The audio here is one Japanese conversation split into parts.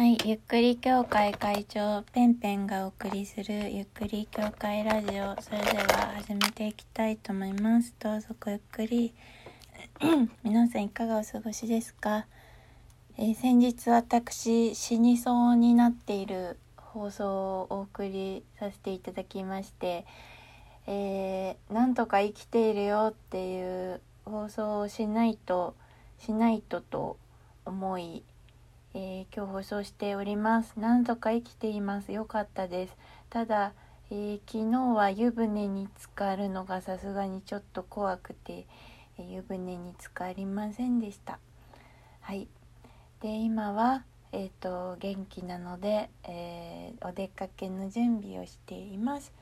はい、ゆっくり協会会長ペンペンがお送りするゆっくり協会ラジオ。それでは始めていきたいと思います。どうぞごゆっくり。皆さんいかがお過ごしですか、えー、先日私死にそうになっている放送をお送りさせていただきましてえー、なんとか生きているよっていう放送をしないとしないとと思いえー、今日放送しております。なんとか生きています。よかったです。ただ、えー、昨日は湯船に浸かるのがさすがにちょっと怖くて、えー、湯船に浸かりませんでした。はい。で今はえっ、と元気なので、えお出かけの準備をしています。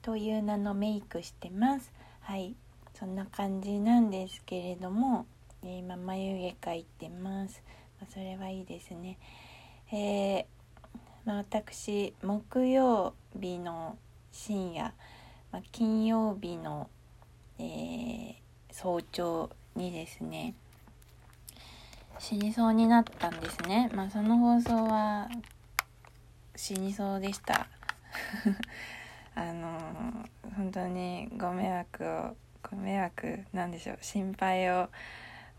という名のメイクしてます。はい。そんな感じなんですけれども、え今眉毛描いてます。それはいいですね。えー、まあ、私木曜日の深夜、まあ、金曜日の、えー、早朝にですね死にそうになったんですね。まあ、その放送は死にそうでした。あの本当にご迷惑をご迷惑なんでしょう心配を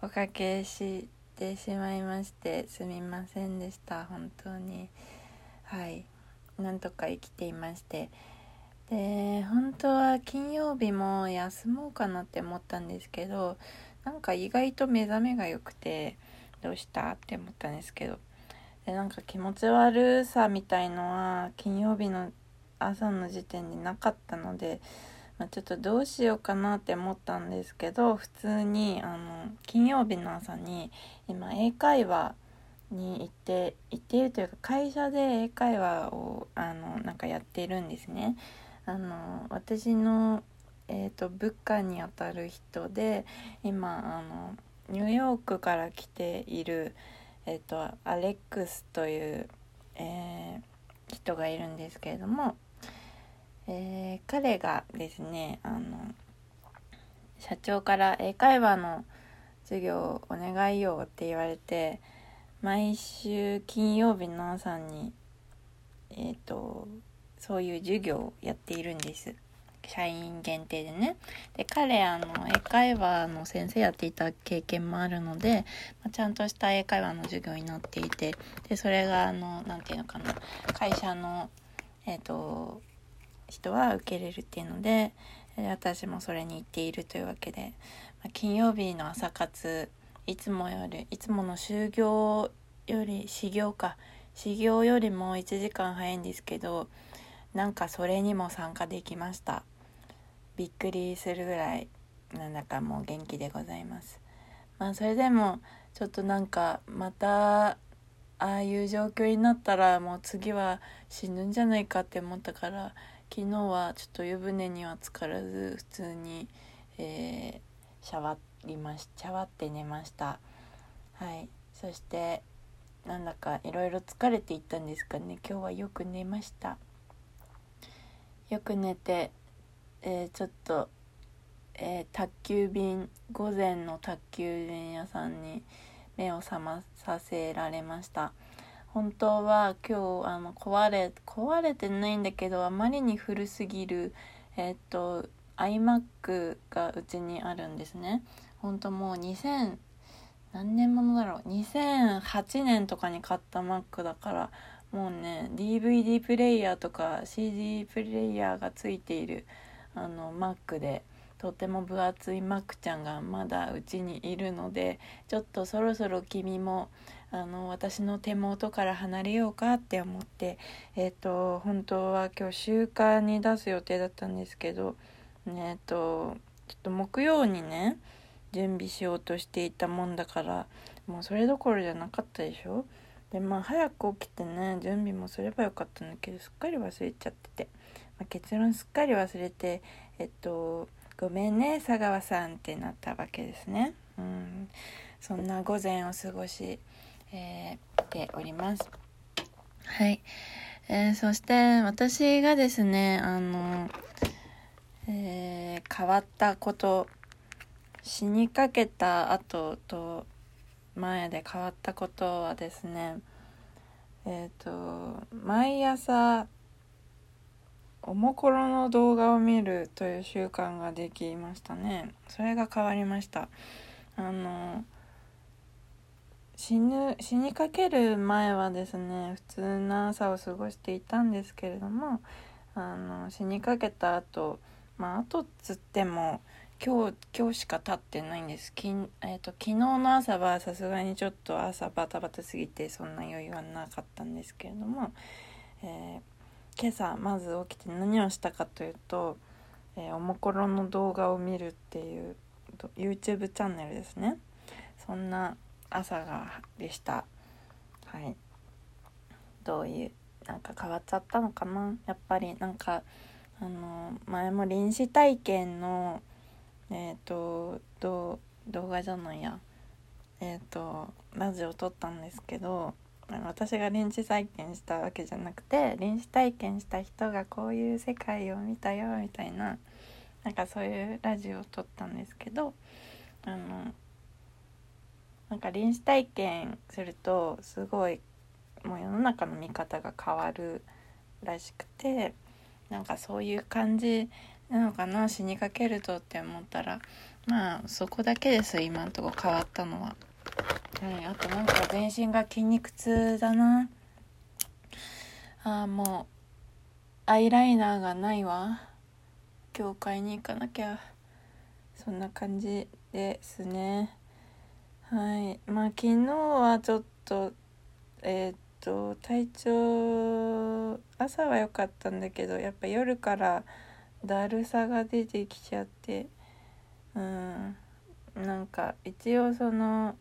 おかけしてしまいましてすみませんでした本当に。はい。なんとか生きていまして。で本当は金曜日も休もうかなって思ったんですけどなんか意外と目覚めが良くてどうしたって思ったんですけど。でなんか気持ち悪さみたいのは金曜日の朝の時点でなかったのでまあ、ちょっとどうしようかなって思ったんですけど普通にあの金曜日の朝に今英会話に行って行っているというか会社で英会話をあのなんかやっているんですね。あの私の、えーと、部下にあたる人で今あのニューヨークから来ている、えーとアレックスという、えー、人がいるんですけれどもえー、彼がですねあの社長から英会話の授業をお願いよって言われて毎週金曜日の朝にえっ、ー、とそういう授業をやっているんです。社員限定でね。で彼あの英会話の先生やっていた経験もあるので、まあ、ちゃんとした英会話の授業になっていてでそれがあの何て言うのかな。会社のえっ、ー、と人は受けれるっていうので私もそれに行っているというわけで、ま、金曜日の朝活いつもよりいつもの就業より始業か始業よりも1時間早いんですけどなんかそれにも参加できました。びっくりするぐらいなんだかもう元気でございます。まあそれでもちょっとなんかまたああいう状況になったらもう次は死ぬんじゃないかって思ったから昨日はちょっと湯船には浸からず普通に、えー、シャワりましシャワって寝ました。はい。そしてなんだかいろいろ疲れていったんですかね。今日はよく寝ました。よく寝て、えー、ちょっと、えー、宅急便午前の宅急便屋さんに目を覚まさせられました。本当は今日あの壊れ壊れてないんだけどあまりに古すぎるえっと iMac がうちにあるんですね。本当もう2000何年ものだろう。2008年とかに買った Mac だからもうね DVD プレイヤーとか CD プレイヤーがついているあの Mac で。とても分厚い Mac ちゃんがまだうちにいるのでちょっとそろそろ君もあの私の手元から離れようかって思ってえっ、ー、と本当は今日週間に出す予定だったんですけどねえっ、とちょっと木曜にね準備しようとしていたもんだからもうそれどころじゃなかったでしょ？でまあ早く起きてね準備もすればよかったんだけどすっかり忘れちゃってて、まあ、結論すっかり忘れてえっとごめんね佐川さんってなったわけですねうんそんな午前を過ごしえー、ております。はい。えー、そして私がですね、あの、えー、変わったこと、死にかけた後と前で変わったことはですね、えっ、と毎朝おもころの動画を見るという習慣ができましたね。それが変わりました。あの死ぬ死にかける前はですね普通な朝を過ごしていたんですけれどもあの死にかけた後まあ後つっても今日今日しか経ってないんです。き、えーと、昨日の朝はさすがにちょっと朝バタバタすぎてそんな余裕はなかったんですけれども、えー、今朝まず起きて何をしたかというと、えー、おもころの動画を見るっていう YouTube チャンネルですね。そんな朝がでした。はい。どういうなんか変わっちゃったのかな？やっぱりなんかあの前も臨死体験のえっ、ー、と動画じゃないや。えっ、ー、とラジオ撮ったんですけど私が臨死体験したわけじゃなくて臨死体験した人がこういう世界を見たよみたいななんかそういうラジオを撮ったんですけどあのなんか臨死体験するとすごいもう世の中の見方が変わるらしくてなんかそういう感じなのかな死にかけるとって思ったらまあそこだけです今んとこ変わったのは。はい、あとなんか全身が筋肉痛だな。ああもうアイライナーがないわ。教会に行かなきゃ。そんな感じですね。はい。まあ昨日はちょっとえー、っと体調朝は良かったんだけどやっぱ夜からだるさが出てきちゃってうん。なんか一応その、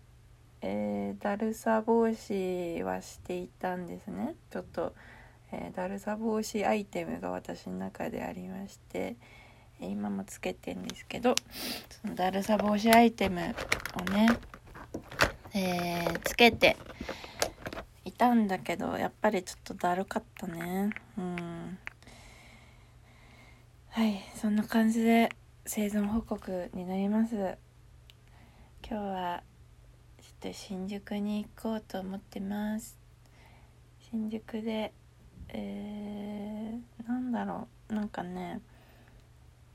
えー、だるさ防止はしていたんですね。ちょっと、えー、だるさ防止アイテムが私の中でありまして今もつけてんですけどそのだるさ防止アイテムをね、えー、つけていたんだけどやっぱりちょっとだるかったね。うん。はいそんな感じで生存報告になります。今日はと新宿に行こうと思ってます。新宿でえー、なんだろう。なんかね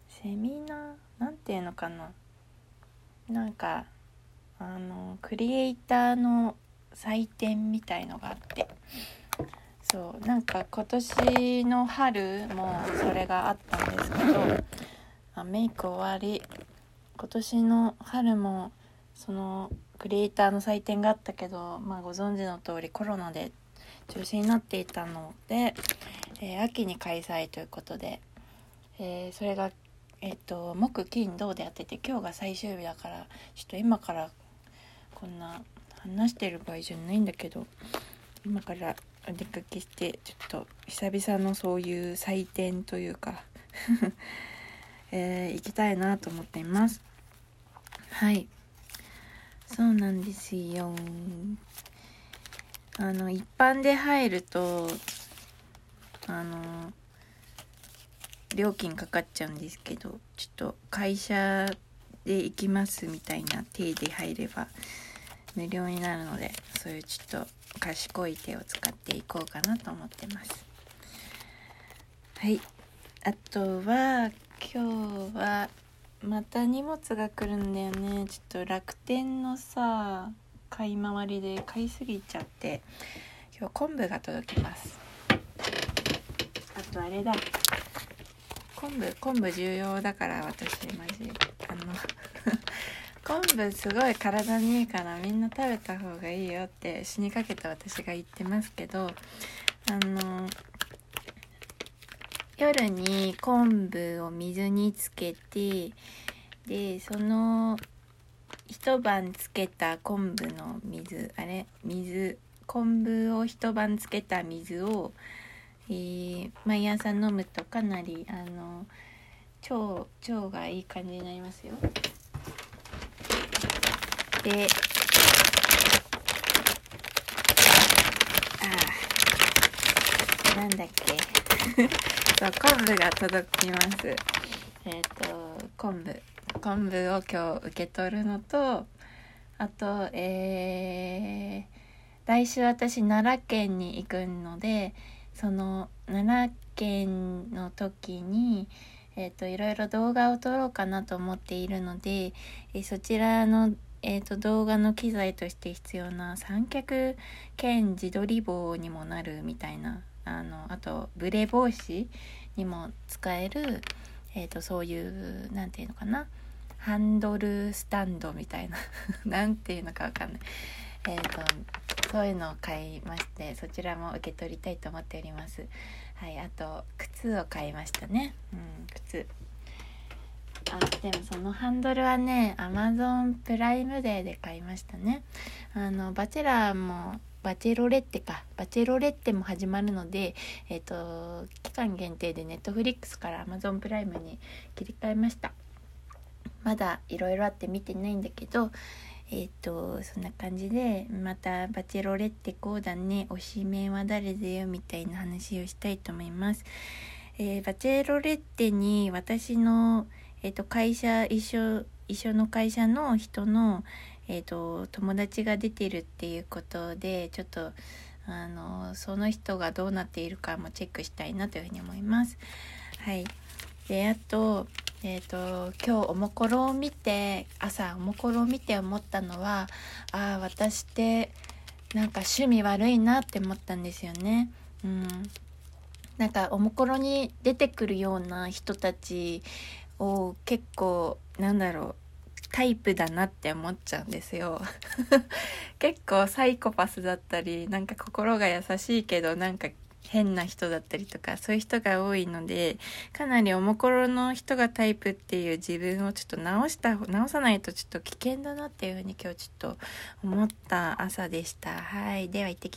セミナー？なんていうのかな？なんかあのクリエイターの祭典みたいのがあって。そうなんか今年の春もそれがあったんですけどあメイク終わり。今年の春もそのクリエイターの祭典があったけど、まあ、ご存知の通りコロナで中止になっていたので、えー、秋に開催ということで、えー、それが、えーと、木金土でやってて今日が最終日だからちょっと今からこんな話してる場合じゃないんだけど今からお出かけしてちょっと久々のそういう祭典というか えー、行きたいなと思っています。はい。そうなんですよ。あの一般で入るとあの料金かかっちゃうんですけどちょっと会社で行きますみたいな体で入れば無料になるのでそういうちょっと賢い手を使っていこうかなと思ってます。はい。あとは今日はまた荷物が来るんだよね。ちょっと楽天のさ買い回りで買いすぎちゃって。今日昆布が届きます。あとあれだ。昆布昆布重要だから私マジ。あの 昆布すごい体にいいからみんな食べた方がいいよって死にかけた私が言ってますけどあの夜に昆布を水につけてでその一晩つけた昆布の水あれ水昆布を一晩つけた水を、えー、毎朝飲むとかなりあの腸腸がいい感じになりますよ。であなんだっけ そう昆布が届きます。えっ、ー、と昆布。昆布を今日受け取るのとあとえ来週私奈良県に行くのでその奈良県の時にえーと、いろいろ動画を撮ろうかなと思っているので、えー、そちらの、えーと、動画の機材として必要な三脚兼自撮り棒にもなるみたいなあのあとブレ防止にも使える、えーと、そういう何て言うのかなハンドルスタンドみたいな 何て言うのか分かんない。えーとそういうのを買いましてそちらも受け取りたいと思っております。はいあと靴を買いましたねうん靴あでもそのハンドルはねアマゾンプライムデーで買いましたねあのバチェラーもバチェロレッテかバチェロレッテも始まるのでえ、ー、と期間限定でネットフリックスからアマゾンプライムに切り替えましたまだいろいろあって見てないんだけどえっ、ー、とそんな感じでまた「バチェロレってこうだね推しメンは誰だよ」みたいな話をしたいと思います。えー、バチェロレッテに私の、えーと、会社一緒一緒の会社の人の、えーと、友達が出てるっていうことでちょっとあのその人がどうなっているかもチェックしたいなというふうに思います。はい、であとえーと、今日おもころを見て朝おもころを見て思ったのはああ私ってなんか趣味悪いなって思ったんですよね。うん、なんかおもころに出てくるような人たちを結構なんだろうタイプだなって思っちゃうんですよ。結構サイコパスだったりなんか心が優しいけどなんか変な人だったりとかそういう人が多いのでかなりおもころの人がタイプっていう自分をちょっと直した直さないとちょっと危険だなっていうふうに今日ちょっと思った朝でした。はい。では行ってき